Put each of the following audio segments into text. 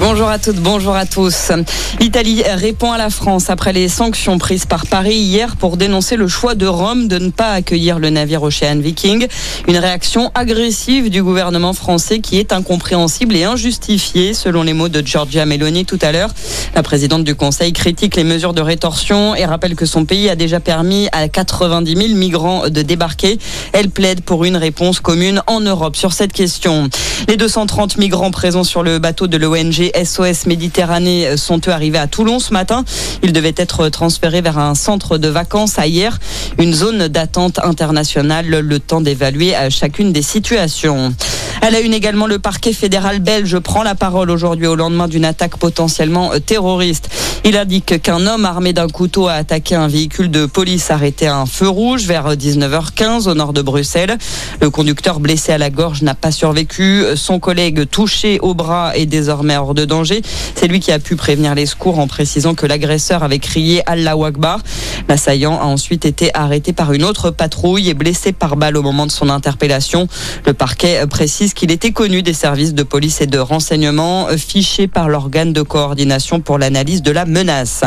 Bonjour à toutes, bonjour à tous. L'Italie répond à la France après les sanctions prises par Paris hier pour dénoncer le choix de Rome de ne pas accueillir le navire Ocean Viking. Une réaction agressive du gouvernement français qui est incompréhensible et injustifiée, selon les mots de Giorgia Meloni tout à l'heure. La présidente du Conseil critique les mesures de rétorsion et rappelle que son pays a déjà permis à 90 000 migrants de débarquer. Elle plaide pour une réponse commune en Europe sur cette question. Les 230 migrants présents sur le bateau de l'ONG SOS Méditerranée sont eux arrivés à Toulon ce matin. Ils devaient être transférés vers un centre de vacances à hier, une zone d'attente internationale, le temps d'évaluer chacune des situations. Elle a une également, le parquet fédéral belge prend la parole aujourd'hui au lendemain d'une attaque potentiellement terroriste. Il indique qu'un homme armé d'un couteau a attaqué un véhicule de police arrêté à un feu rouge vers 19h15 au nord de Bruxelles. Le conducteur blessé à la gorge n'a pas survécu. Son collègue touché au bras est désormais hors de danger. C'est lui qui a pu prévenir les secours en précisant que l'agresseur avait crié Allah Akbar. L'assaillant a ensuite été arrêté par une autre patrouille et blessé par balle au moment de son interpellation. Le parquet précise qu'il était connu des services de police et de renseignement fichés par l'organe de coordination pour l'analyse de la menace.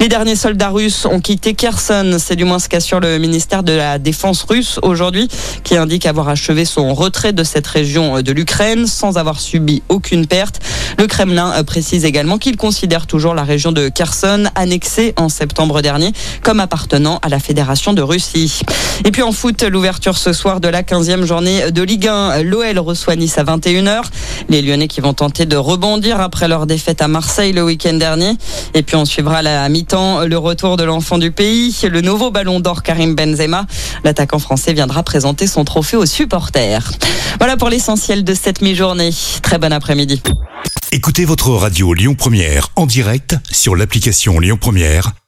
Les derniers soldats russes ont quitté Kherson. C'est du moins ce qu'assure le ministère de la Défense russe aujourd'hui, qui indique avoir achevé son retrait de cette région de l'Ukraine sans avoir subi aucune perte. Le Kremlin précise également qu'il considère toujours la région de Kherson, annexée en septembre dernier, comme appartenant à la Fédération de Russie. Et puis en foot, l'ouverture ce soir de la 15e journée de Ligue 1. L'OL reçoit Nice à 21h. Les Lyonnais qui vont tenter de rebondir après leur défaite à Marseille le week-end dernier. Et puis on suivra à la mi-temps le retour de l'enfant du pays, le nouveau ballon d'or Karim Benzema. L'attaquant français viendra présenter son trophée aux supporters. Voilà pour l'essentiel de cette mi-journée. Très bon après-midi. Écoutez votre radio Lyon Première en direct sur l'application Lyon Première,